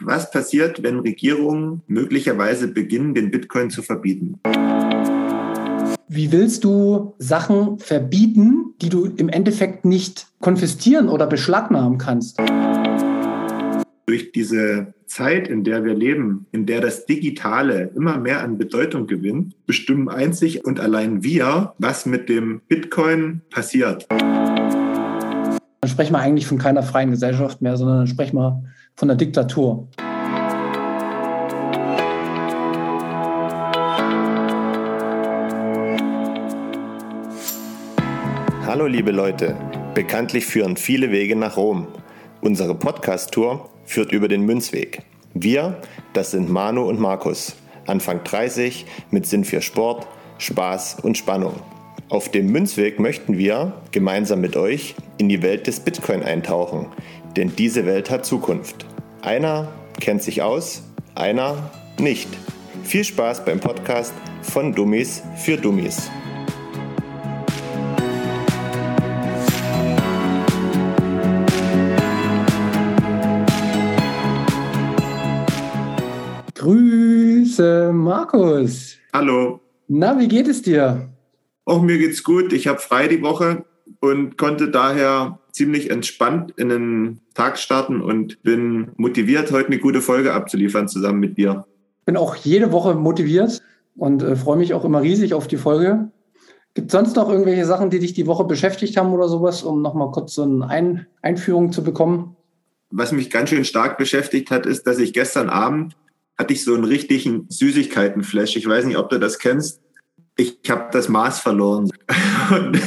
Was passiert, wenn Regierungen möglicherweise beginnen, den Bitcoin zu verbieten? Wie willst du Sachen verbieten, die du im Endeffekt nicht konfiszieren oder beschlagnahmen kannst? Durch diese Zeit, in der wir leben, in der das Digitale immer mehr an Bedeutung gewinnt, bestimmen einzig und allein wir, was mit dem Bitcoin passiert. Dann sprechen wir eigentlich von keiner freien Gesellschaft mehr, sondern dann sprechen wir von der Diktatur. Hallo liebe Leute, bekanntlich führen viele Wege nach Rom. Unsere Podcast-Tour führt über den Münzweg. Wir, das sind Manu und Markus, Anfang 30, mit Sinn für Sport, Spaß und Spannung. Auf dem Münzweg möchten wir gemeinsam mit euch in die Welt des Bitcoin eintauchen, denn diese Welt hat Zukunft. Einer kennt sich aus, einer nicht. Viel Spaß beim Podcast von Dummies für Dummies. Grüße, Markus. Hallo. Na, wie geht es dir? Auch mir geht's gut. Ich habe frei die Woche und konnte daher ziemlich entspannt in den Tag starten und bin motiviert, heute eine gute Folge abzuliefern zusammen mit dir. Bin auch jede Woche motiviert und äh, freue mich auch immer riesig auf die Folge. Gibt es sonst noch irgendwelche Sachen, die dich die Woche beschäftigt haben oder sowas, um nochmal kurz so eine Ein Einführung zu bekommen? Was mich ganz schön stark beschäftigt hat, ist, dass ich gestern Abend hatte ich so einen richtigen Süßigkeitenflash. Ich weiß nicht, ob du das kennst ich habe das Maß verloren und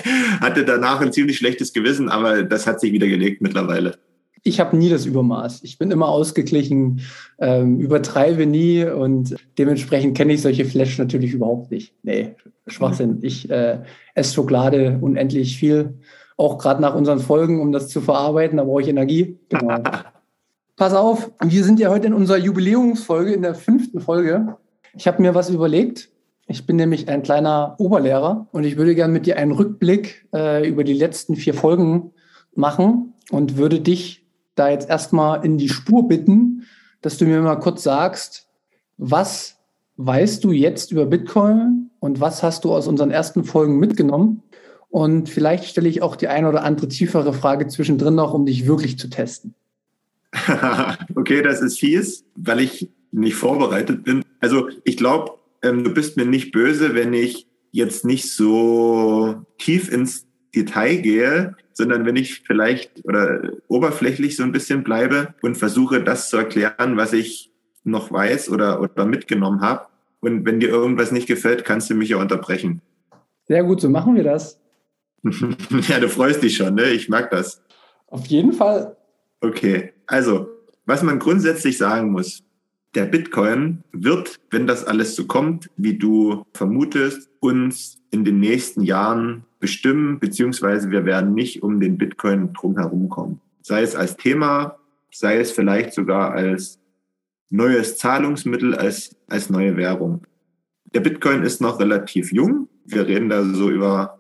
hatte danach ein ziemlich schlechtes Gewissen, aber das hat sich wieder gelegt mittlerweile. Ich habe nie das Übermaß. Ich bin immer ausgeglichen, ähm, übertreibe nie und dementsprechend kenne ich solche Flash natürlich überhaupt nicht. Nee, Schwachsinn. Ich äh, esse Schokolade unendlich viel, auch gerade nach unseren Folgen, um das zu verarbeiten, da brauche ich Energie. Genau. Pass auf, wir sind ja heute in unserer Jubiläumsfolge, in der fünften Folge. Ich habe mir was überlegt ich bin nämlich ein kleiner Oberlehrer und ich würde gerne mit dir einen Rückblick äh, über die letzten vier Folgen machen und würde dich da jetzt erstmal in die Spur bitten, dass du mir mal kurz sagst, was weißt du jetzt über Bitcoin und was hast du aus unseren ersten Folgen mitgenommen? Und vielleicht stelle ich auch die eine oder andere tiefere Frage zwischendrin noch, um dich wirklich zu testen. okay, das ist fies, weil ich nicht vorbereitet bin. Also ich glaube, ähm, du bist mir nicht böse, wenn ich jetzt nicht so tief ins Detail gehe, sondern wenn ich vielleicht oder oberflächlich so ein bisschen bleibe und versuche, das zu erklären, was ich noch weiß oder, oder mitgenommen habe. Und wenn dir irgendwas nicht gefällt, kannst du mich ja unterbrechen. Sehr gut, so machen wir das. ja, du freust dich schon, ne? Ich mag das. Auf jeden Fall. Okay, also, was man grundsätzlich sagen muss, der Bitcoin wird, wenn das alles so kommt, wie du vermutest, uns in den nächsten Jahren bestimmen, beziehungsweise wir werden nicht um den Bitcoin drumherum kommen. Sei es als Thema, sei es vielleicht sogar als neues Zahlungsmittel, als, als neue Währung. Der Bitcoin ist noch relativ jung. Wir reden da so über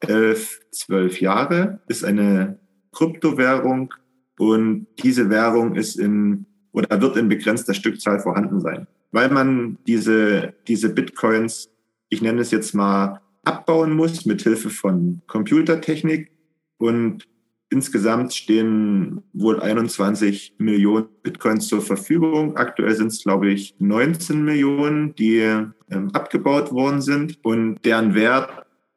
elf, zwölf Jahre, ist eine Kryptowährung und diese Währung ist in oder wird in begrenzter Stückzahl vorhanden sein. Weil man diese, diese Bitcoins, ich nenne es jetzt mal, abbauen muss mit Hilfe von Computertechnik und Insgesamt stehen wohl 21 Millionen Bitcoins zur Verfügung. Aktuell sind es, glaube ich, 19 Millionen, die ähm, abgebaut worden sind. Und deren Wert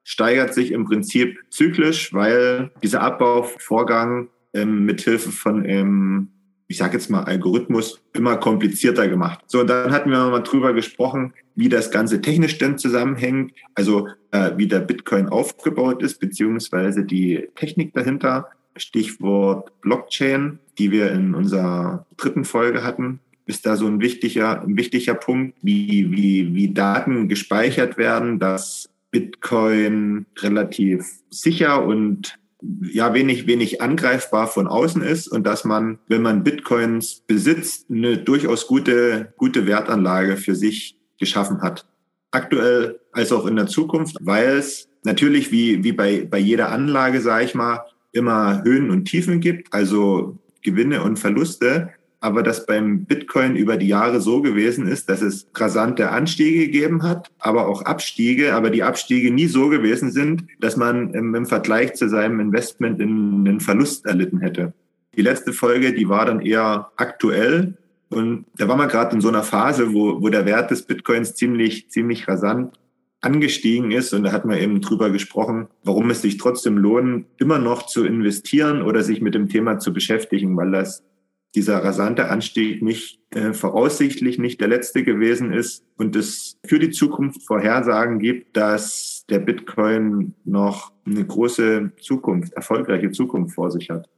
steigert sich im Prinzip zyklisch, weil dieser Abbauvorgang ähm, mit von ähm, ich sage jetzt mal, Algorithmus immer komplizierter gemacht. So, und dann hatten wir mal drüber gesprochen, wie das Ganze technisch denn zusammenhängt, also äh, wie der Bitcoin aufgebaut ist, beziehungsweise die Technik dahinter. Stichwort Blockchain, die wir in unserer dritten Folge hatten, ist da so ein wichtiger, ein wichtiger Punkt, wie, wie, wie Daten gespeichert werden, dass Bitcoin relativ sicher und ja wenig, wenig angreifbar von außen ist und dass man, wenn man Bitcoins besitzt, eine durchaus gute, gute Wertanlage für sich geschaffen hat. Aktuell als auch in der Zukunft, weil es natürlich wie, wie bei, bei jeder Anlage, sage ich mal, immer Höhen und Tiefen gibt, also Gewinne und Verluste. Aber dass beim Bitcoin über die Jahre so gewesen ist, dass es rasante Anstiege gegeben hat, aber auch Abstiege, aber die Abstiege nie so gewesen sind, dass man im, Vergleich zu seinem Investment in einen Verlust erlitten hätte. Die letzte Folge, die war dann eher aktuell und da war man gerade in so einer Phase, wo, wo der Wert des Bitcoins ziemlich, ziemlich rasant angestiegen ist. Und da hat man eben drüber gesprochen, warum es sich trotzdem lohnt, immer noch zu investieren oder sich mit dem Thema zu beschäftigen, weil das dieser rasante Anstieg nicht äh, voraussichtlich nicht der letzte gewesen ist und es für die Zukunft Vorhersagen gibt, dass der Bitcoin noch eine große Zukunft, erfolgreiche Zukunft vor sich hat.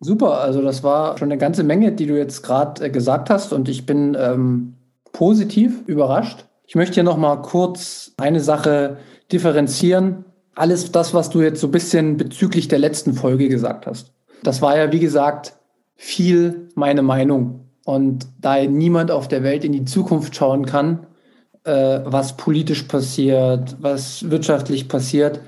Super, also das war schon eine ganze Menge, die du jetzt gerade äh, gesagt hast und ich bin ähm, positiv überrascht. Ich möchte hier noch mal kurz eine Sache differenzieren. Alles das, was du jetzt so ein bisschen bezüglich der letzten Folge gesagt hast. Das war ja, wie gesagt, viel meine Meinung. Und da niemand auf der Welt in die Zukunft schauen kann, äh, was politisch passiert, was wirtschaftlich passiert,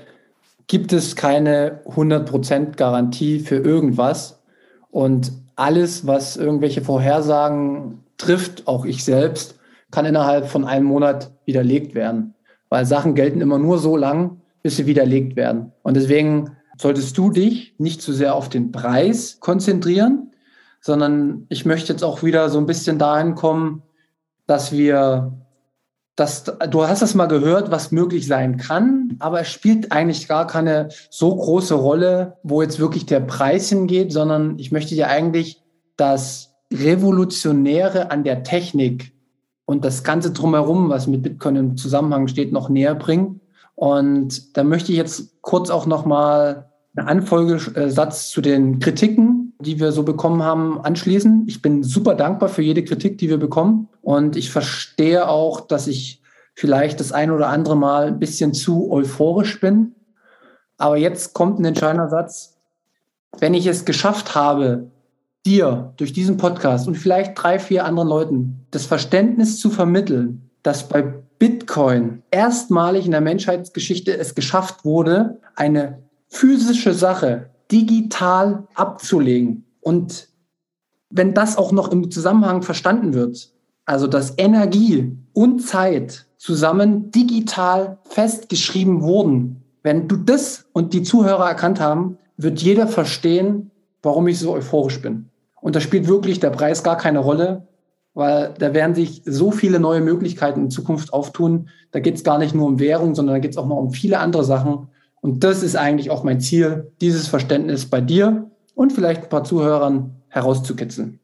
gibt es keine 100% Garantie für irgendwas. Und alles, was irgendwelche Vorhersagen trifft, auch ich selbst, kann innerhalb von einem Monat widerlegt werden. Weil Sachen gelten immer nur so lang, bis sie widerlegt werden. Und deswegen solltest du dich nicht zu sehr auf den Preis konzentrieren, sondern ich möchte jetzt auch wieder so ein bisschen dahin kommen, dass wir das, du hast das mal gehört, was möglich sein kann, aber es spielt eigentlich gar keine so große Rolle, wo jetzt wirklich der Preis hingeht, sondern ich möchte dir eigentlich das Revolutionäre an der Technik und das Ganze drumherum, was mit Bitcoin im Zusammenhang steht, noch näher bringen. Und da möchte ich jetzt kurz auch nochmal einen Anfolgesatz zu den Kritiken, die wir so bekommen haben, anschließen. Ich bin super dankbar für jede Kritik, die wir bekommen. Und ich verstehe auch, dass ich vielleicht das ein oder andere Mal ein bisschen zu euphorisch bin. Aber jetzt kommt ein entscheidender Satz. Wenn ich es geschafft habe, dir durch diesen Podcast und vielleicht drei, vier anderen Leuten das Verständnis zu vermitteln, dass bei Bitcoin erstmalig in der Menschheitsgeschichte es geschafft wurde, eine physische Sache digital abzulegen. Und wenn das auch noch im Zusammenhang verstanden wird, also dass Energie und Zeit zusammen digital festgeschrieben wurden, wenn du das und die Zuhörer erkannt haben, wird jeder verstehen, warum ich so euphorisch bin. Und da spielt wirklich der Preis gar keine Rolle, weil da werden sich so viele neue Möglichkeiten in Zukunft auftun. Da geht es gar nicht nur um Währung, sondern da geht es auch noch um viele andere Sachen. Und das ist eigentlich auch mein Ziel, dieses Verständnis bei dir und vielleicht ein paar Zuhörern herauszukitzeln.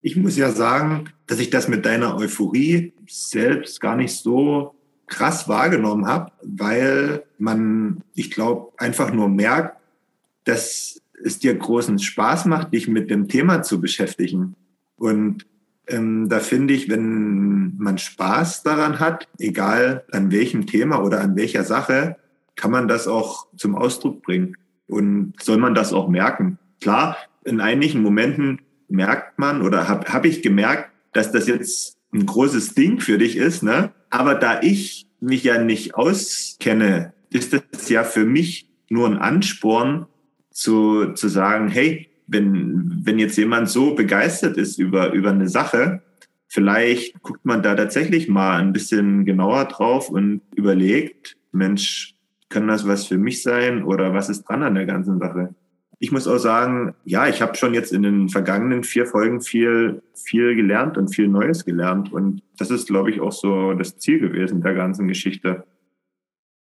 Ich muss ja sagen, dass ich das mit deiner Euphorie selbst gar nicht so krass wahrgenommen habe, weil man, ich glaube, einfach nur merkt, dass es dir großen Spaß macht, dich mit dem Thema zu beschäftigen. Und ähm, da finde ich, wenn man Spaß daran hat, egal an welchem Thema oder an welcher Sache, kann man das auch zum Ausdruck bringen und soll man das auch merken. Klar, in einigen Momenten merkt man oder habe hab ich gemerkt, dass das jetzt ein großes Ding für dich ist, ne? Aber da ich mich ja nicht auskenne, ist das ja für mich nur ein Ansporn zu, zu sagen, hey, wenn, wenn jetzt jemand so begeistert ist über, über eine Sache, vielleicht guckt man da tatsächlich mal ein bisschen genauer drauf und überlegt, Mensch, kann das was für mich sein oder was ist dran an der ganzen Sache? Ich muss auch sagen, ja, ich habe schon jetzt in den vergangenen vier Folgen viel, viel gelernt und viel Neues gelernt. Und das ist, glaube ich, auch so das Ziel gewesen der ganzen Geschichte.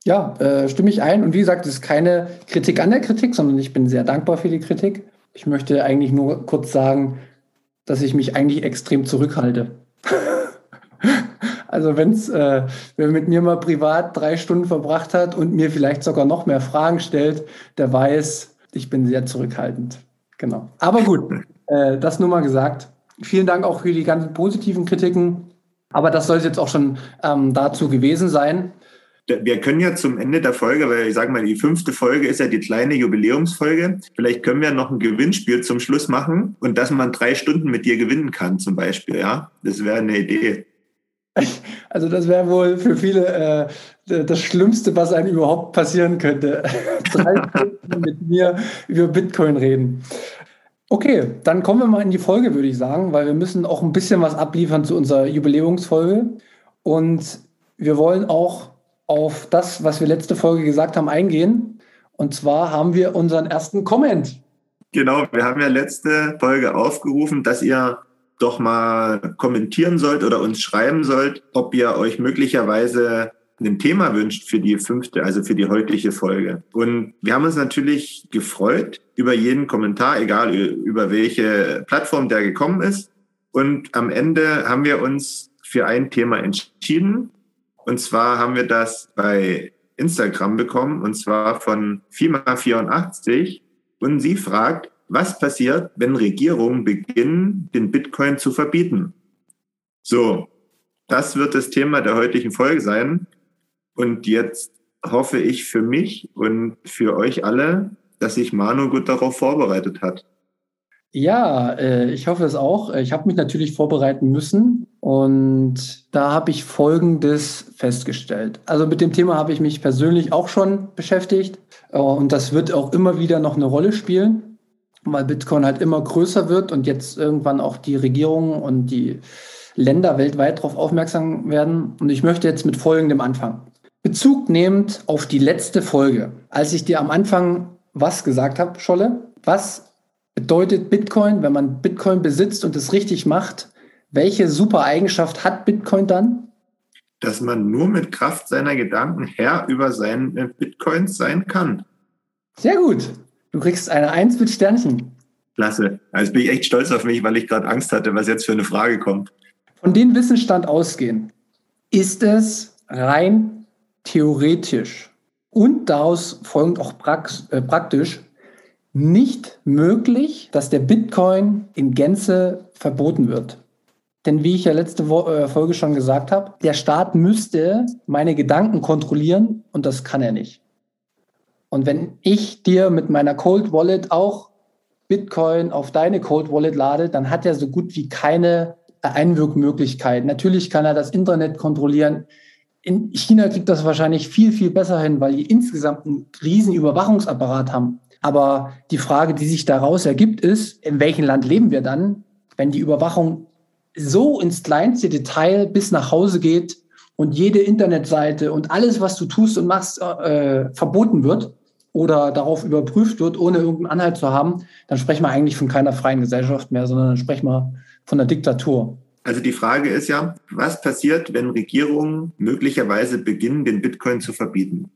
Ja, äh, stimme ich ein. Und wie gesagt, es ist keine Kritik an der Kritik, sondern ich bin sehr dankbar für die Kritik. Ich möchte eigentlich nur kurz sagen, dass ich mich eigentlich extrem zurückhalte. Also wenn's, äh, wer mit mir mal privat drei Stunden verbracht hat und mir vielleicht sogar noch mehr Fragen stellt, der weiß, ich bin sehr zurückhaltend. Genau. Aber gut, äh, das nur mal gesagt. Vielen Dank auch für die ganzen positiven Kritiken. Aber das soll jetzt auch schon ähm, dazu gewesen sein. Wir können ja zum Ende der Folge, weil ich sage mal, die fünfte Folge ist ja die kleine Jubiläumsfolge. Vielleicht können wir noch ein Gewinnspiel zum Schluss machen und dass man drei Stunden mit dir gewinnen kann, zum Beispiel. Ja, das wäre eine Idee. Also das wäre wohl für viele äh, das Schlimmste, was einem überhaupt passieren könnte. Drei Stunden mit mir über Bitcoin reden. Okay, dann kommen wir mal in die Folge, würde ich sagen, weil wir müssen auch ein bisschen was abliefern zu unserer Jubiläumsfolge. Und wir wollen auch auf das, was wir letzte Folge gesagt haben, eingehen. Und zwar haben wir unseren ersten Comment. Genau, wir haben ja letzte Folge aufgerufen, dass ihr doch mal kommentieren sollt oder uns schreiben sollt, ob ihr euch möglicherweise ein Thema wünscht für die fünfte, also für die heutige Folge. Und wir haben uns natürlich gefreut über jeden Kommentar, egal über welche Plattform der gekommen ist. Und am Ende haben wir uns für ein Thema entschieden. Und zwar haben wir das bei Instagram bekommen, und zwar von FIMA84. Und sie fragt, was passiert, wenn Regierungen beginnen, den Bitcoin zu verbieten? So, das wird das Thema der heutigen Folge sein. Und jetzt hoffe ich für mich und für euch alle, dass sich Manu gut darauf vorbereitet hat. Ja, äh, ich hoffe es auch. Ich habe mich natürlich vorbereiten müssen und da habe ich Folgendes festgestellt. Also mit dem Thema habe ich mich persönlich auch schon beschäftigt äh, und das wird auch immer wieder noch eine Rolle spielen, weil Bitcoin halt immer größer wird und jetzt irgendwann auch die Regierungen und die Länder weltweit darauf aufmerksam werden. Und ich möchte jetzt mit Folgendem anfangen. Bezug nehmend auf die letzte Folge, als ich dir am Anfang was gesagt habe, Scholle, was bedeutet Bitcoin, wenn man Bitcoin besitzt und es richtig macht? Welche super Eigenschaft hat Bitcoin dann? Dass man nur mit Kraft seiner Gedanken Herr über seine Bitcoins sein kann. Sehr gut. Du kriegst eine Eins mit Sternchen. Klasse. Also bin ich echt stolz auf mich, weil ich gerade Angst hatte, was jetzt für eine Frage kommt. Von dem Wissensstand ausgehen, ist es rein theoretisch und daraus folgend auch äh, praktisch nicht möglich, dass der Bitcoin in Gänze verboten wird. Denn wie ich ja letzte äh, Folge schon gesagt habe, der Staat müsste meine Gedanken kontrollieren und das kann er nicht. Und wenn ich dir mit meiner Cold Wallet auch Bitcoin auf deine Cold Wallet lade, dann hat er so gut wie keine Einwirkmöglichkeit. Natürlich kann er das Internet kontrollieren in China kriegt das wahrscheinlich viel, viel besser hin, weil die insgesamt einen riesen Überwachungsapparat haben. Aber die Frage, die sich daraus ergibt, ist, in welchem Land leben wir dann, wenn die Überwachung so ins kleinste Detail bis nach Hause geht und jede Internetseite und alles, was du tust und machst, äh, verboten wird oder darauf überprüft wird, ohne irgendeinen Anhalt zu haben, dann sprechen wir eigentlich von keiner freien Gesellschaft mehr, sondern dann sprechen wir von einer Diktatur. Also die Frage ist ja, was passiert, wenn Regierungen möglicherweise beginnen, den Bitcoin zu verbieten?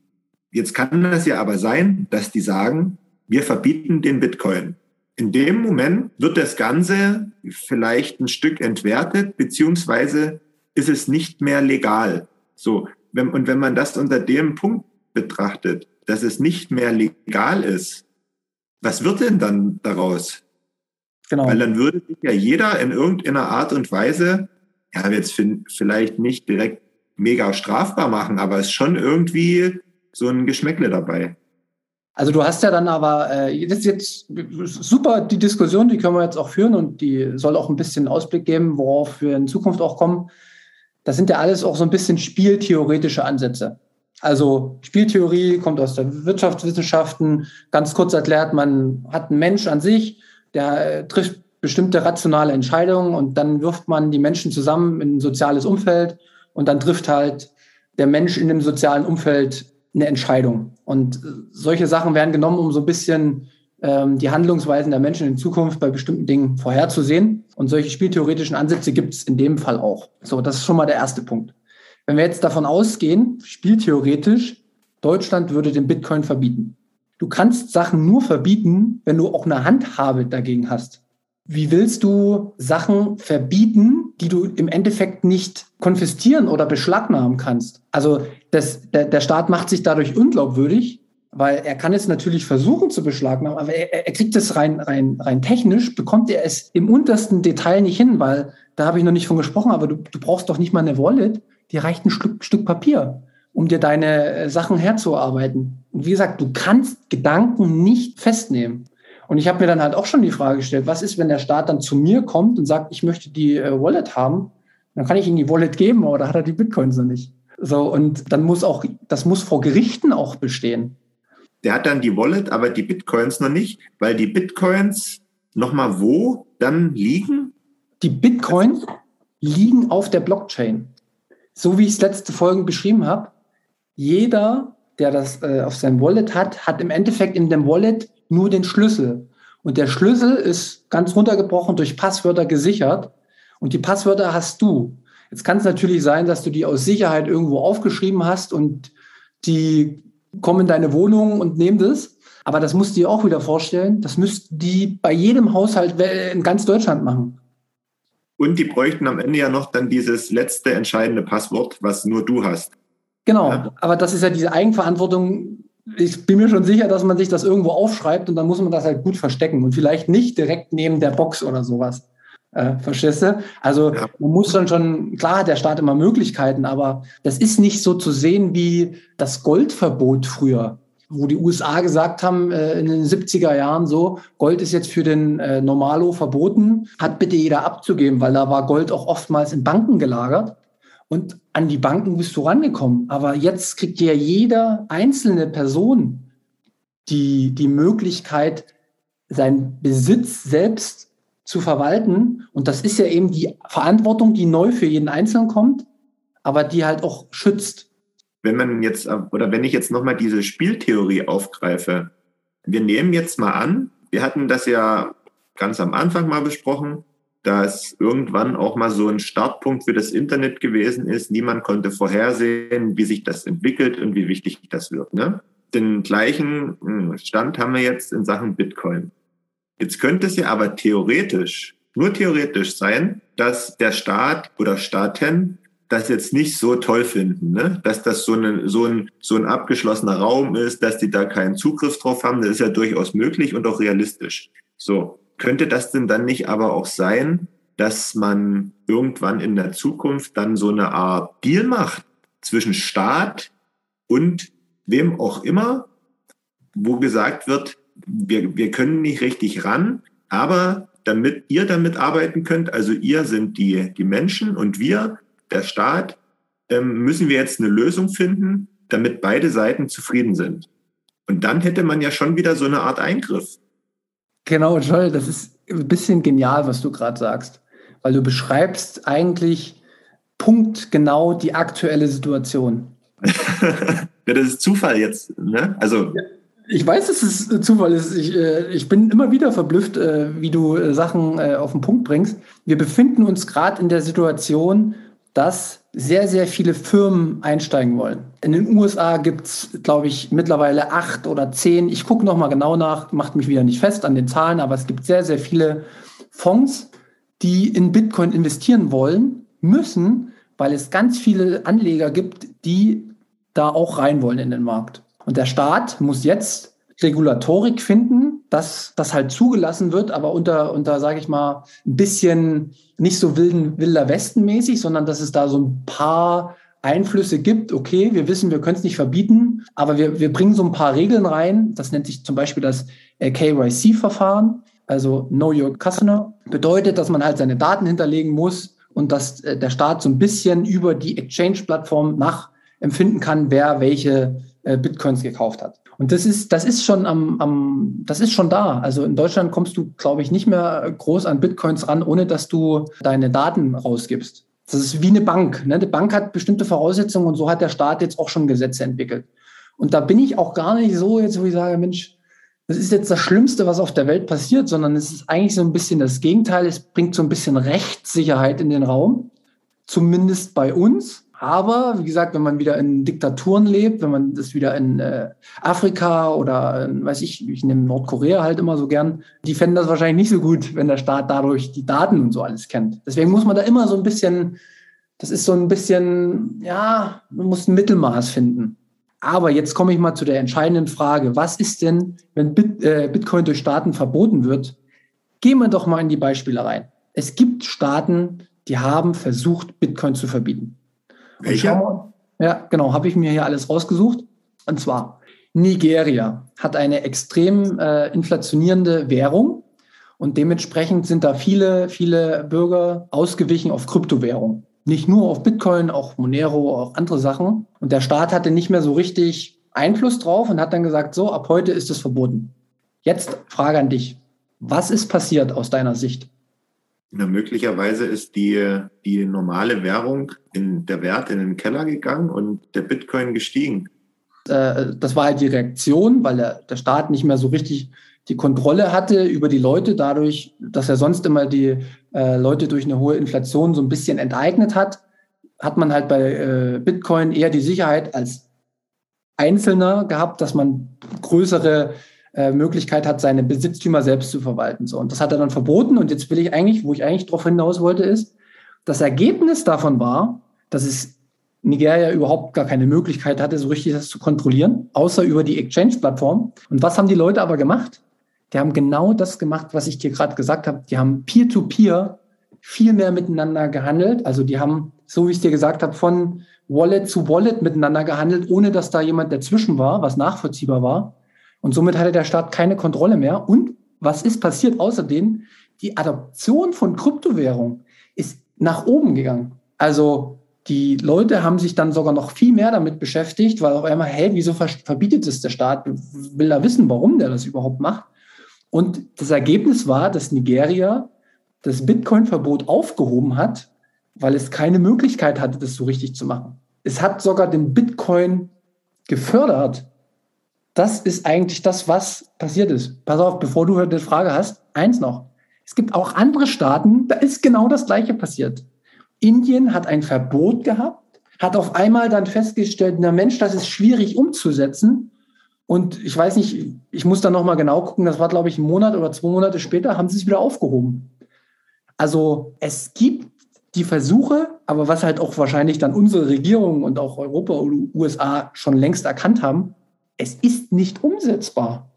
Jetzt kann das ja aber sein, dass die sagen, wir verbieten den Bitcoin. In dem Moment wird das Ganze vielleicht ein Stück entwertet, beziehungsweise ist es nicht mehr legal. So. Und wenn man das unter dem Punkt betrachtet, dass es nicht mehr legal ist, was wird denn dann daraus? Genau. Weil dann würde sich ja jeder in irgendeiner Art und Weise, ja, jetzt vielleicht nicht direkt mega strafbar machen, aber es ist schon irgendwie so ein Geschmäckle dabei. Also du hast ja dann aber, äh, das ist jetzt super die Diskussion, die können wir jetzt auch führen und die soll auch ein bisschen Ausblick geben, worauf wir in Zukunft auch kommen. Das sind ja alles auch so ein bisschen spieltheoretische Ansätze. Also Spieltheorie kommt aus der Wirtschaftswissenschaften. Ganz kurz erklärt, man hat einen Mensch an sich, der äh, trifft bestimmte rationale Entscheidungen und dann wirft man die Menschen zusammen in ein soziales Umfeld und dann trifft halt der Mensch in dem sozialen Umfeld eine Entscheidung. Und äh, solche Sachen werden genommen, um so ein bisschen ähm, die Handlungsweisen der Menschen in Zukunft bei bestimmten Dingen vorherzusehen. Und solche spieltheoretischen Ansätze gibt es in dem Fall auch. So, das ist schon mal der erste Punkt. Wenn wir jetzt davon ausgehen, spieltheoretisch, Deutschland würde den Bitcoin verbieten. Du kannst Sachen nur verbieten, wenn du auch eine Handhabe dagegen hast. Wie willst du Sachen verbieten, die du im Endeffekt nicht konfiszieren oder beschlagnahmen kannst? Also das, der, der Staat macht sich dadurch unglaubwürdig, weil er kann es natürlich versuchen zu beschlagnahmen, aber er, er kriegt es rein, rein, rein technisch, bekommt er es im untersten Detail nicht hin, weil da habe ich noch nicht von gesprochen, aber du, du brauchst doch nicht mal eine Wallet, die reicht ein Stück, Stück Papier um dir deine äh, Sachen herzuarbeiten. Und wie gesagt, du kannst Gedanken nicht festnehmen. Und ich habe mir dann halt auch schon die Frage gestellt, was ist, wenn der Staat dann zu mir kommt und sagt, ich möchte die äh, Wallet haben? Dann kann ich ihm die Wallet geben, aber da hat er die Bitcoins noch nicht. So, und dann muss auch, das muss vor Gerichten auch bestehen. Der hat dann die Wallet, aber die Bitcoins noch nicht, weil die Bitcoins nochmal wo dann liegen? Die Bitcoins liegen auf der Blockchain. So wie ich es letzte Folgen beschrieben habe, jeder, der das äh, auf seinem Wallet hat, hat im Endeffekt in dem Wallet nur den Schlüssel. Und der Schlüssel ist ganz runtergebrochen durch Passwörter gesichert. Und die Passwörter hast du. Jetzt kann es natürlich sein, dass du die aus Sicherheit irgendwo aufgeschrieben hast und die kommen in deine Wohnung und nehmen das. Aber das musst du dir auch wieder vorstellen. Das müssten die bei jedem Haushalt in ganz Deutschland machen. Und die bräuchten am Ende ja noch dann dieses letzte entscheidende Passwort, was nur du hast. Genau, ja. aber das ist ja diese Eigenverantwortung. Ich bin mir schon sicher, dass man sich das irgendwo aufschreibt und dann muss man das halt gut verstecken und vielleicht nicht direkt neben der Box oder sowas. Äh, verstehst du? Also ja. man muss dann schon, klar hat der Staat immer Möglichkeiten, aber das ist nicht so zu sehen wie das Goldverbot früher, wo die USA gesagt haben äh, in den 70er Jahren so, Gold ist jetzt für den äh, Normalo verboten, hat bitte jeder abzugeben, weil da war Gold auch oftmals in Banken gelagert. Und an die Banken bist du rangekommen. Aber jetzt kriegt ja jeder einzelne Person die, die Möglichkeit, seinen Besitz selbst zu verwalten. Und das ist ja eben die Verantwortung, die neu für jeden Einzelnen kommt, aber die halt auch schützt. Wenn man jetzt, oder wenn ich jetzt nochmal diese Spieltheorie aufgreife, wir nehmen jetzt mal an, wir hatten das ja ganz am Anfang mal besprochen, dass irgendwann auch mal so ein Startpunkt für das Internet gewesen ist. Niemand konnte vorhersehen, wie sich das entwickelt und wie wichtig das wird. Ne? Den gleichen hm, Stand haben wir jetzt in Sachen Bitcoin. Jetzt könnte es ja aber theoretisch, nur theoretisch sein, dass der Staat oder Staaten das jetzt nicht so toll finden, ne? dass das so, eine, so, ein, so ein abgeschlossener Raum ist, dass die da keinen Zugriff drauf haben. Das ist ja durchaus möglich und auch realistisch. So, könnte das denn dann nicht aber auch sein, dass man irgendwann in der Zukunft dann so eine Art Deal macht zwischen Staat und wem auch immer, wo gesagt wird, wir, wir können nicht richtig ran, aber damit ihr damit arbeiten könnt, also ihr sind die, die Menschen und wir, der Staat, ähm, müssen wir jetzt eine Lösung finden, damit beide Seiten zufrieden sind. Und dann hätte man ja schon wieder so eine Art Eingriff. Genau, Joel, das ist ein bisschen genial, was du gerade sagst, weil du beschreibst eigentlich punktgenau die aktuelle Situation. ja, das ist Zufall jetzt. Ne? Also ja. Ich weiß, dass es Zufall ist. Ich, äh, ich bin immer wieder verblüfft, äh, wie du äh, Sachen äh, auf den Punkt bringst. Wir befinden uns gerade in der Situation, dass sehr, sehr viele Firmen einsteigen wollen. In den USA gibt es, glaube ich, mittlerweile acht oder zehn. Ich gucke nochmal genau nach, macht mich wieder nicht fest an den Zahlen, aber es gibt sehr, sehr viele Fonds, die in Bitcoin investieren wollen, müssen, weil es ganz viele Anleger gibt, die da auch rein wollen in den Markt. Und der Staat muss jetzt Regulatorik finden, dass das halt zugelassen wird, aber unter, unter sage ich mal, ein bisschen nicht so wilden, wilder Westen mäßig, sondern dass es da so ein paar Einflüsse gibt. Okay, wir wissen, wir können es nicht verbieten, aber wir, wir bringen so ein paar Regeln rein. Das nennt sich zum Beispiel das äh, KYC-Verfahren, also Know Your Customer. Bedeutet, dass man halt seine Daten hinterlegen muss und dass äh, der Staat so ein bisschen über die Exchange-Plattform nachempfinden kann, wer welche äh, Bitcoins gekauft hat. Und das ist, das ist schon am, am, das ist schon da. Also in Deutschland kommst du, glaube ich, nicht mehr groß an Bitcoins ran, ohne dass du deine Daten rausgibst. Das ist wie eine Bank. Ne? Die Bank hat bestimmte Voraussetzungen und so hat der Staat jetzt auch schon Gesetze entwickelt. Und da bin ich auch gar nicht so jetzt, wo ich sage, Mensch, das ist jetzt das Schlimmste, was auf der Welt passiert, sondern es ist eigentlich so ein bisschen das Gegenteil. Es bringt so ein bisschen Rechtssicherheit in den Raum, zumindest bei uns. Aber wie gesagt, wenn man wieder in Diktaturen lebt, wenn man das wieder in äh, Afrika oder in, weiß ich, ich nehme Nordkorea halt immer so gern, die fänden das wahrscheinlich nicht so gut, wenn der Staat dadurch die Daten und so alles kennt. Deswegen muss man da immer so ein bisschen, das ist so ein bisschen, ja, man muss ein Mittelmaß finden. Aber jetzt komme ich mal zu der entscheidenden Frage. Was ist denn, wenn Bit, äh, Bitcoin durch Staaten verboten wird? Gehen wir doch mal in die Beispiele rein. Es gibt Staaten, die haben versucht, Bitcoin zu verbieten. Welcher? Ja, genau, habe ich mir hier alles rausgesucht. Und zwar Nigeria hat eine extrem äh, inflationierende Währung und dementsprechend sind da viele, viele Bürger ausgewichen auf Kryptowährung. Nicht nur auf Bitcoin, auch Monero, auch andere Sachen. Und der Staat hatte nicht mehr so richtig Einfluss drauf und hat dann gesagt, so, ab heute ist es verboten. Jetzt Frage an dich. Was ist passiert aus deiner Sicht? Na, möglicherweise ist die, die normale Währung in der Wert in den Keller gegangen und der Bitcoin gestiegen. Äh, das war halt die Reaktion, weil der, Staat nicht mehr so richtig die Kontrolle hatte über die Leute, dadurch, dass er sonst immer die äh, Leute durch eine hohe Inflation so ein bisschen enteignet hat, hat man halt bei äh, Bitcoin eher die Sicherheit als Einzelner gehabt, dass man größere äh, Möglichkeit hat, seine Besitztümer selbst zu verwalten. So, und das hat er dann verboten. Und jetzt will ich eigentlich, wo ich eigentlich darauf hinaus wollte, ist, das Ergebnis davon war, dass es Nigeria überhaupt gar keine Möglichkeit hatte, so richtig das zu kontrollieren, außer über die Exchange-Plattform. Und was haben die Leute aber gemacht? Die haben genau das gemacht, was ich dir gerade gesagt habe. Die haben Peer-to-Peer viel mehr miteinander gehandelt. Also die haben, so wie ich es dir gesagt habe, von Wallet zu Wallet miteinander gehandelt, ohne dass da jemand dazwischen war, was nachvollziehbar war. Und somit hatte der Staat keine Kontrolle mehr. Und was ist passiert außerdem? Die Adoption von Kryptowährung ist nach oben gegangen. Also die Leute haben sich dann sogar noch viel mehr damit beschäftigt, weil auf einmal, hey, wieso verbietet es der Staat? Will da wissen, warum der das überhaupt macht? Und das Ergebnis war, dass Nigeria das Bitcoin-Verbot aufgehoben hat, weil es keine Möglichkeit hatte, das so richtig zu machen. Es hat sogar den Bitcoin gefördert. Das ist eigentlich das, was passiert ist. Pass auf, bevor du eine Frage hast, eins noch. Es gibt auch andere Staaten, da ist genau das Gleiche passiert. Indien hat ein Verbot gehabt, hat auf einmal dann festgestellt, na Mensch, das ist schwierig umzusetzen und ich weiß nicht, ich muss da nochmal genau gucken, das war, glaube ich, ein Monat oder zwei Monate später, haben sie es wieder aufgehoben. Also es gibt die Versuche, aber was halt auch wahrscheinlich dann unsere Regierung und auch Europa und USA schon längst erkannt haben, es ist nicht umsetzbar.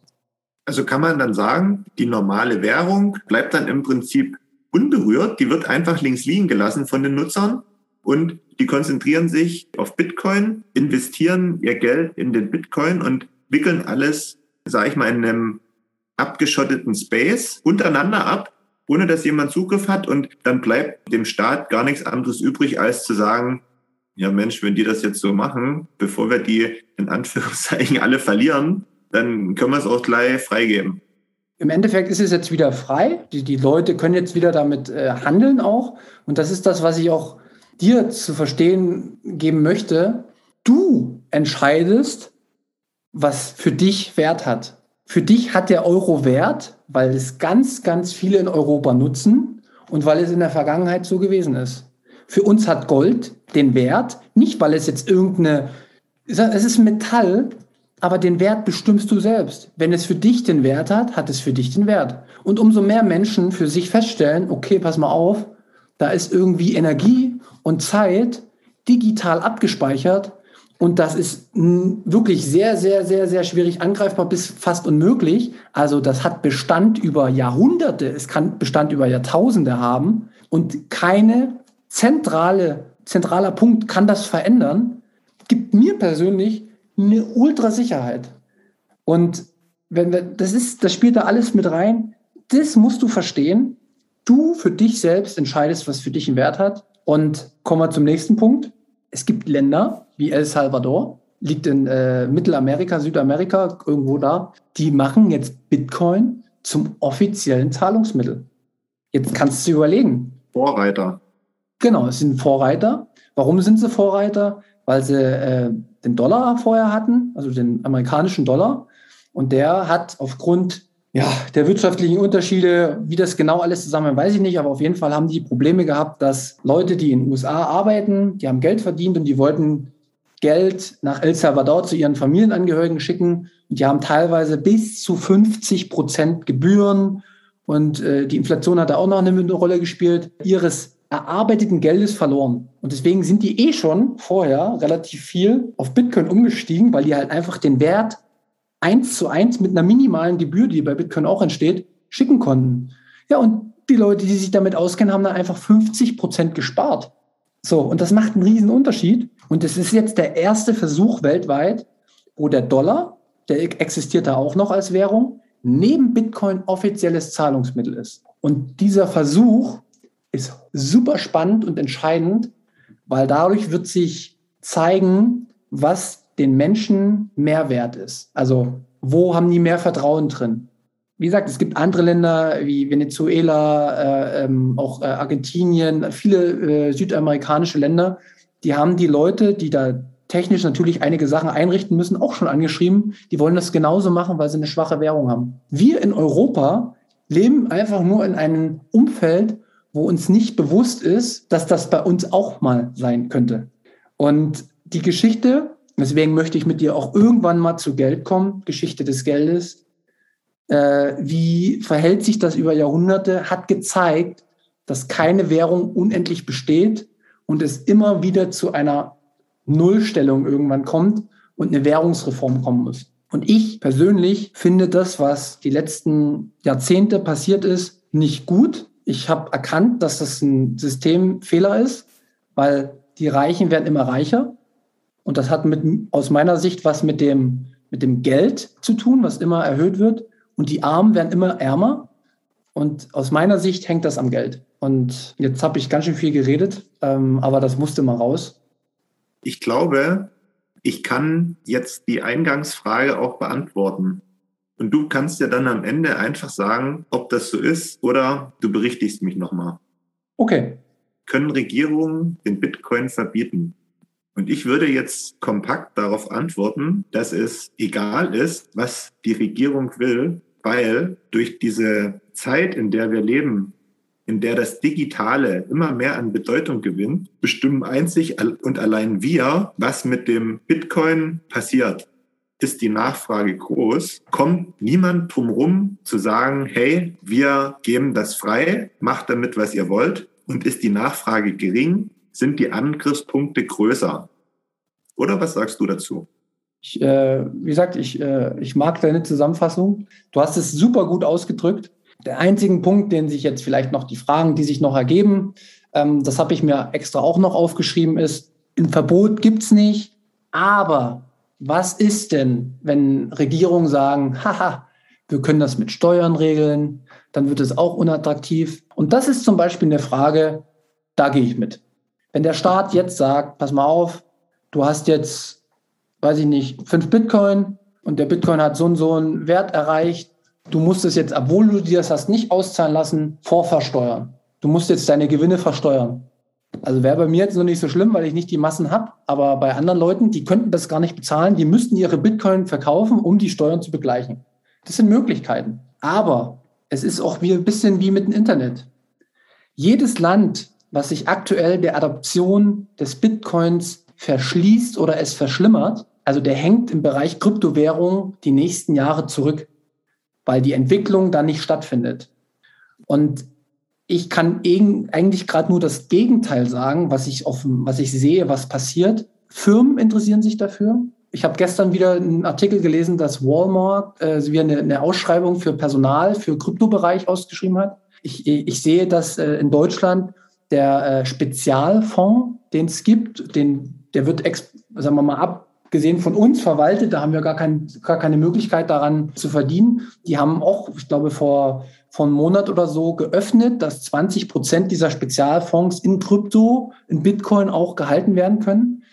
Also kann man dann sagen, die normale Währung bleibt dann im Prinzip unberührt, die wird einfach links liegen gelassen von den Nutzern und die konzentrieren sich auf Bitcoin, investieren ihr Geld in den Bitcoin und wickeln alles, sage ich mal, in einem abgeschotteten Space untereinander ab, ohne dass jemand Zugriff hat. Und dann bleibt dem Staat gar nichts anderes übrig, als zu sagen, ja Mensch, wenn die das jetzt so machen, bevor wir die in Anführungszeichen alle verlieren, dann können wir es auch gleich freigeben. Im Endeffekt ist es jetzt wieder frei. Die, die Leute können jetzt wieder damit äh, handeln auch. Und das ist das, was ich auch dir zu verstehen geben möchte. Du entscheidest, was für dich Wert hat. Für dich hat der Euro Wert, weil es ganz, ganz viele in Europa nutzen und weil es in der Vergangenheit so gewesen ist. Für uns hat Gold den Wert, nicht weil es jetzt irgendeine, es ist Metall, aber den Wert bestimmst du selbst. Wenn es für dich den Wert hat, hat es für dich den Wert. Und umso mehr Menschen für sich feststellen, okay, pass mal auf, da ist irgendwie Energie und Zeit digital abgespeichert, und das ist wirklich sehr, sehr, sehr, sehr schwierig angreifbar bis fast unmöglich. Also das hat Bestand über Jahrhunderte, es kann Bestand über Jahrtausende haben. Und keine zentrale, zentraler Punkt kann das verändern. Gibt mir persönlich eine Ultrasicherheit. Und wenn wir, das ist, das spielt da alles mit rein. Das musst du verstehen. Du für dich selbst entscheidest, was für dich einen Wert hat. Und kommen wir zum nächsten Punkt. Es gibt Länder, wie El Salvador, liegt in äh, Mittelamerika, Südamerika, irgendwo da, die machen jetzt Bitcoin zum offiziellen Zahlungsmittel. Jetzt kannst du überlegen. Vorreiter. Genau, es sind Vorreiter. Warum sind sie Vorreiter? Weil sie äh, den Dollar vorher hatten, also den amerikanischen Dollar. Und der hat aufgrund ja, der wirtschaftlichen Unterschiede, wie das genau alles zusammen, weiß ich nicht, aber auf jeden Fall haben die Probleme gehabt, dass Leute, die in den USA arbeiten, die haben Geld verdient und die wollten Geld nach El Salvador zu ihren Familienangehörigen schicken. Und die haben teilweise bis zu 50 Prozent Gebühren. Und äh, die Inflation hat da auch noch eine, Rolle gespielt. Ihres erarbeiteten Geldes verloren. Und deswegen sind die eh schon vorher relativ viel auf Bitcoin umgestiegen, weil die halt einfach den Wert eins zu eins mit einer minimalen Gebühr, die bei Bitcoin auch entsteht, schicken konnten. Ja, und die Leute, die sich damit auskennen, haben dann einfach 50 Prozent gespart. So, und das macht einen riesen Unterschied. Und es ist jetzt der erste Versuch weltweit, wo der Dollar, der existiert da auch noch als Währung, neben Bitcoin offizielles Zahlungsmittel ist. Und dieser Versuch ist super spannend und entscheidend, weil dadurch wird sich zeigen, was den Menschen mehr wert ist. Also wo haben die mehr Vertrauen drin? wie gesagt, es gibt andere Länder wie Venezuela, äh, ähm, auch äh, Argentinien, viele äh, südamerikanische Länder, die haben die Leute, die da technisch natürlich einige Sachen einrichten müssen, auch schon angeschrieben. Die wollen das genauso machen, weil sie eine schwache Währung haben. Wir in Europa leben einfach nur in einem Umfeld, wo uns nicht bewusst ist, dass das bei uns auch mal sein könnte. Und die Geschichte, deswegen möchte ich mit dir auch irgendwann mal zu Geld kommen, Geschichte des Geldes, äh, wie verhält sich das über Jahrhunderte, hat gezeigt, dass keine Währung unendlich besteht und es immer wieder zu einer Nullstellung irgendwann kommt und eine Währungsreform kommen muss. Und ich persönlich finde das, was die letzten Jahrzehnte passiert ist, nicht gut. Ich habe erkannt, dass das ein Systemfehler ist, weil die Reichen werden immer reicher. Und das hat mit, aus meiner Sicht was mit dem, mit dem Geld zu tun, was immer erhöht wird. Und die Armen werden immer ärmer. Und aus meiner Sicht hängt das am Geld. Und jetzt habe ich ganz schön viel geredet, ähm, aber das musste mal raus. Ich glaube, ich kann jetzt die Eingangsfrage auch beantworten. Und du kannst ja dann am Ende einfach sagen, ob das so ist oder du berichtigst mich nochmal. Okay. Können Regierungen den Bitcoin verbieten? Und ich würde jetzt kompakt darauf antworten, dass es egal ist, was die Regierung will, weil durch diese Zeit, in der wir leben, in der das Digitale immer mehr an Bedeutung gewinnt, bestimmen einzig und allein wir, was mit dem Bitcoin passiert. Ist die Nachfrage groß, kommt niemand drumherum zu sagen, hey, wir geben das frei, macht damit, was ihr wollt. Und ist die Nachfrage gering, sind die Angriffspunkte größer. Oder was sagst du dazu? Ich, äh, wie gesagt, ich, äh, ich mag deine Zusammenfassung. Du hast es super gut ausgedrückt. Der einzige Punkt, den sich jetzt vielleicht noch die Fragen, die sich noch ergeben, ähm, das habe ich mir extra auch noch aufgeschrieben, ist, ein Verbot gibt es nicht, aber was ist denn, wenn Regierungen sagen, haha, wir können das mit Steuern regeln, dann wird es auch unattraktiv. Und das ist zum Beispiel eine Frage, da gehe ich mit. Wenn der Staat jetzt sagt, pass mal auf, du hast jetzt, weiß ich nicht, fünf Bitcoin und der Bitcoin hat so und so einen Wert erreicht, Du musst es jetzt, obwohl du dir das hast nicht auszahlen lassen, vorversteuern. Du musst jetzt deine Gewinne versteuern. Also wäre bei mir jetzt noch nicht so schlimm, weil ich nicht die Massen habe. Aber bei anderen Leuten, die könnten das gar nicht bezahlen, die müssten ihre Bitcoin verkaufen, um die Steuern zu begleichen. Das sind Möglichkeiten. Aber es ist auch wie ein bisschen wie mit dem Internet. Jedes Land, was sich aktuell der Adoption des Bitcoins verschließt oder es verschlimmert, also der hängt im Bereich Kryptowährung die nächsten Jahre zurück weil die Entwicklung da nicht stattfindet. Und ich kann eigentlich gerade nur das Gegenteil sagen, was ich, auf, was ich sehe, was passiert. Firmen interessieren sich dafür. Ich habe gestern wieder einen Artikel gelesen, dass Walmart äh, wieder eine, eine Ausschreibung für Personal für Kryptobereich ausgeschrieben hat. Ich, ich sehe, dass äh, in Deutschland der äh, Spezialfonds, den es gibt, den, der wird, sagen wir mal, ab gesehen von uns verwaltet. Da haben wir gar, kein, gar keine Möglichkeit daran zu verdienen. Die haben auch, ich glaube, vor, vor einem Monat oder so geöffnet, dass 20 Prozent dieser Spezialfonds in Krypto, in Bitcoin auch gehalten werden können.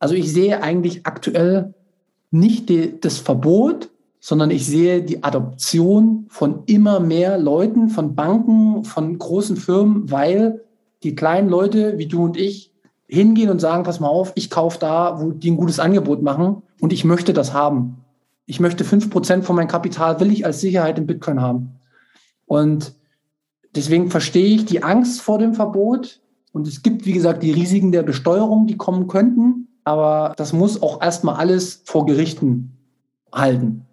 Also ich sehe eigentlich aktuell nicht die, das Verbot, sondern ich sehe die Adoption von immer mehr Leuten, von Banken, von großen Firmen, weil die kleinen Leute wie du und ich hingehen und sagen, pass mal auf, ich kaufe da, wo die ein gutes Angebot machen und ich möchte das haben. Ich möchte fünf Prozent von meinem Kapital, will ich als Sicherheit in Bitcoin haben. Und deswegen verstehe ich die Angst vor dem Verbot. Und es gibt, wie gesagt, die Risiken der Besteuerung, die kommen könnten. Aber das muss auch erstmal alles vor Gerichten halten.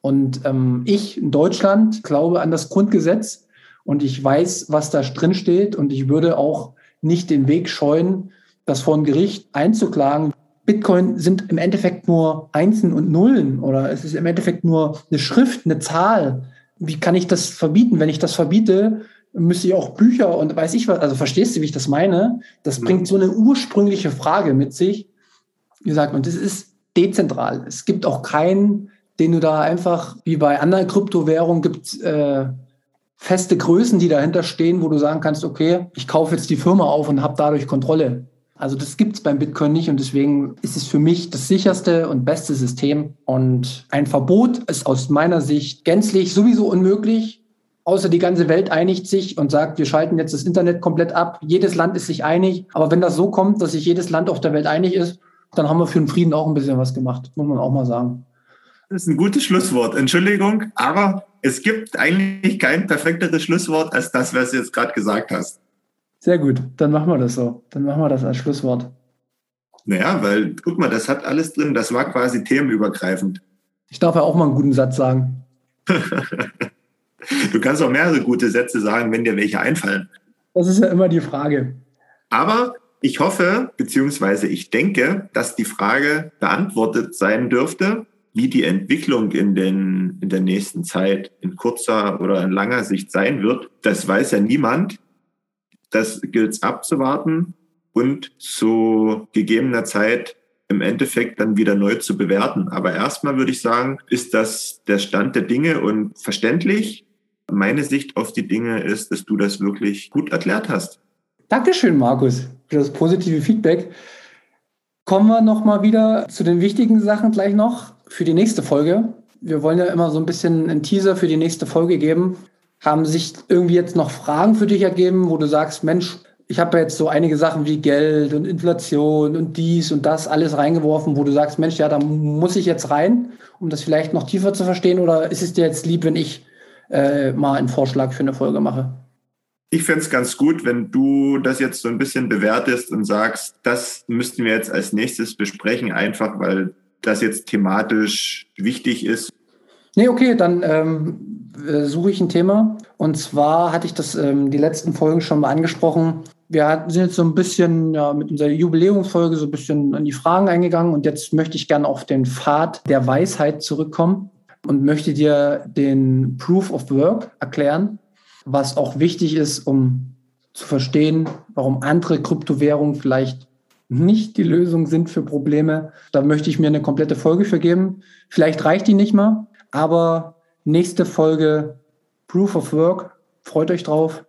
Und ähm, ich in Deutschland glaube an das Grundgesetz und ich weiß, was da drin steht. Und ich würde auch nicht den Weg scheuen, das vor ein Gericht einzuklagen. Bitcoin sind im Endeffekt nur Einsen und Nullen oder es ist im Endeffekt nur eine Schrift, eine Zahl. Wie kann ich das verbieten? Wenn ich das verbiete, müsste ich auch Bücher und weiß ich was, also verstehst du, wie ich das meine? Das bringt so eine ursprüngliche Frage mit sich. Wie gesagt, und das ist dezentral. Es gibt auch keinen, den du da einfach, wie bei anderen Kryptowährungen, gibt äh, feste Größen, die dahinter stehen, wo du sagen kannst, okay, ich kaufe jetzt die Firma auf und habe dadurch Kontrolle. Also das gibt es beim Bitcoin nicht und deswegen ist es für mich das sicherste und beste System. Und ein Verbot ist aus meiner Sicht gänzlich sowieso unmöglich, außer die ganze Welt einigt sich und sagt, wir schalten jetzt das Internet komplett ab. Jedes Land ist sich einig. Aber wenn das so kommt, dass sich jedes Land auf der Welt einig ist, dann haben wir für den Frieden auch ein bisschen was gemacht, muss man auch mal sagen. Das ist ein gutes Schlusswort. Entschuldigung, aber es gibt eigentlich kein perfekteres Schlusswort als das, was du jetzt gerade gesagt hast. Sehr gut, dann machen wir das so. Dann machen wir das als Schlusswort. Naja, weil, guck mal, das hat alles drin, das war quasi themenübergreifend. Ich darf ja auch mal einen guten Satz sagen. du kannst auch mehrere gute Sätze sagen, wenn dir welche einfallen. Das ist ja immer die Frage. Aber ich hoffe, beziehungsweise ich denke, dass die Frage beantwortet sein dürfte, wie die Entwicklung in, den, in der nächsten Zeit in kurzer oder in langer Sicht sein wird. Das weiß ja niemand. Das gilt es abzuwarten und zu gegebener Zeit im Endeffekt dann wieder neu zu bewerten. Aber erstmal würde ich sagen, ist das der Stand der Dinge und verständlich. Meine Sicht auf die Dinge ist, dass du das wirklich gut erklärt hast. Dankeschön, Markus, für das positive Feedback. Kommen wir nochmal wieder zu den wichtigen Sachen gleich noch für die nächste Folge. Wir wollen ja immer so ein bisschen einen Teaser für die nächste Folge geben. Haben sich irgendwie jetzt noch Fragen für dich ergeben, wo du sagst, Mensch, ich habe ja jetzt so einige Sachen wie Geld und Inflation und dies und das alles reingeworfen, wo du sagst, Mensch, ja, da muss ich jetzt rein, um das vielleicht noch tiefer zu verstehen? Oder ist es dir jetzt lieb, wenn ich äh, mal einen Vorschlag für eine Folge mache? Ich fände es ganz gut, wenn du das jetzt so ein bisschen bewertest und sagst, das müssten wir jetzt als nächstes besprechen, einfach weil das jetzt thematisch wichtig ist. Nee, okay, dann ähm, äh, suche ich ein Thema. Und zwar hatte ich das ähm, die letzten Folgen schon mal angesprochen. Wir sind jetzt so ein bisschen ja, mit unserer Jubiläumsfolge so ein bisschen an die Fragen eingegangen und jetzt möchte ich gerne auf den Pfad der Weisheit zurückkommen und möchte dir den Proof of Work erklären, was auch wichtig ist, um zu verstehen, warum andere Kryptowährungen vielleicht nicht die Lösung sind für Probleme. Da möchte ich mir eine komplette Folge für geben. Vielleicht reicht die nicht mal, aber nächste Folge Proof of Work. Freut euch drauf.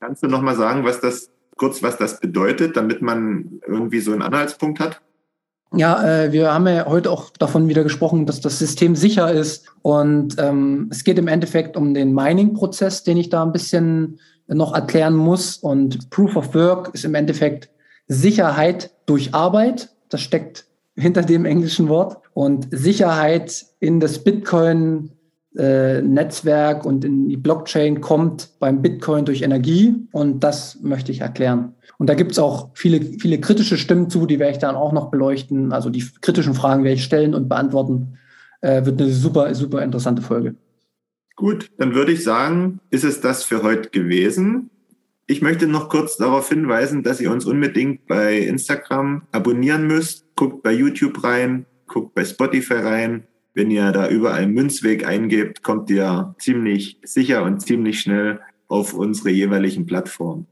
Kannst du noch mal sagen, was das kurz, was das bedeutet, damit man irgendwie so einen Anhaltspunkt hat? Ja, äh, wir haben ja heute auch davon wieder gesprochen, dass das System sicher ist. Und ähm, es geht im Endeffekt um den Mining-Prozess, den ich da ein bisschen noch erklären muss. Und Proof of Work ist im Endeffekt Sicherheit durch Arbeit. Das steckt hinter dem englischen Wort. Und Sicherheit in das Bitcoin äh, Netzwerk und in die Blockchain kommt beim Bitcoin durch Energie und das möchte ich erklären. Und da gibt es auch viele, viele kritische Stimmen zu, die werde ich dann auch noch beleuchten. Also die kritischen Fragen werde ich stellen und beantworten. Äh, wird eine super, super interessante Folge. Gut, dann würde ich sagen, ist es das für heute gewesen. Ich möchte noch kurz darauf hinweisen, dass ihr uns unbedingt bei Instagram abonnieren müsst. Guckt bei YouTube rein, guckt bei Spotify rein. Wenn ihr da überall Münzweg eingebt, kommt ihr ziemlich sicher und ziemlich schnell auf unsere jeweiligen Plattformen.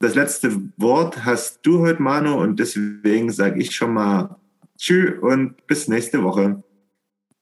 Das letzte Wort hast du heute, Manu, und deswegen sage ich schon mal Tschüss und bis nächste Woche.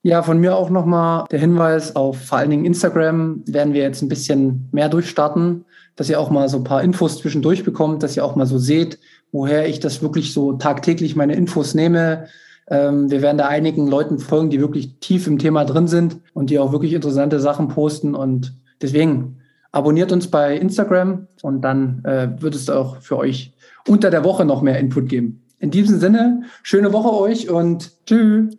Ja, von mir auch nochmal der Hinweis auf vor allen Dingen Instagram werden wir jetzt ein bisschen mehr durchstarten dass ihr auch mal so ein paar Infos zwischendurch bekommt, dass ihr auch mal so seht, woher ich das wirklich so tagtäglich meine Infos nehme. Ähm, wir werden da einigen Leuten folgen, die wirklich tief im Thema drin sind und die auch wirklich interessante Sachen posten. Und deswegen abonniert uns bei Instagram und dann äh, wird es auch für euch unter der Woche noch mehr Input geben. In diesem Sinne, schöne Woche euch und tschüss.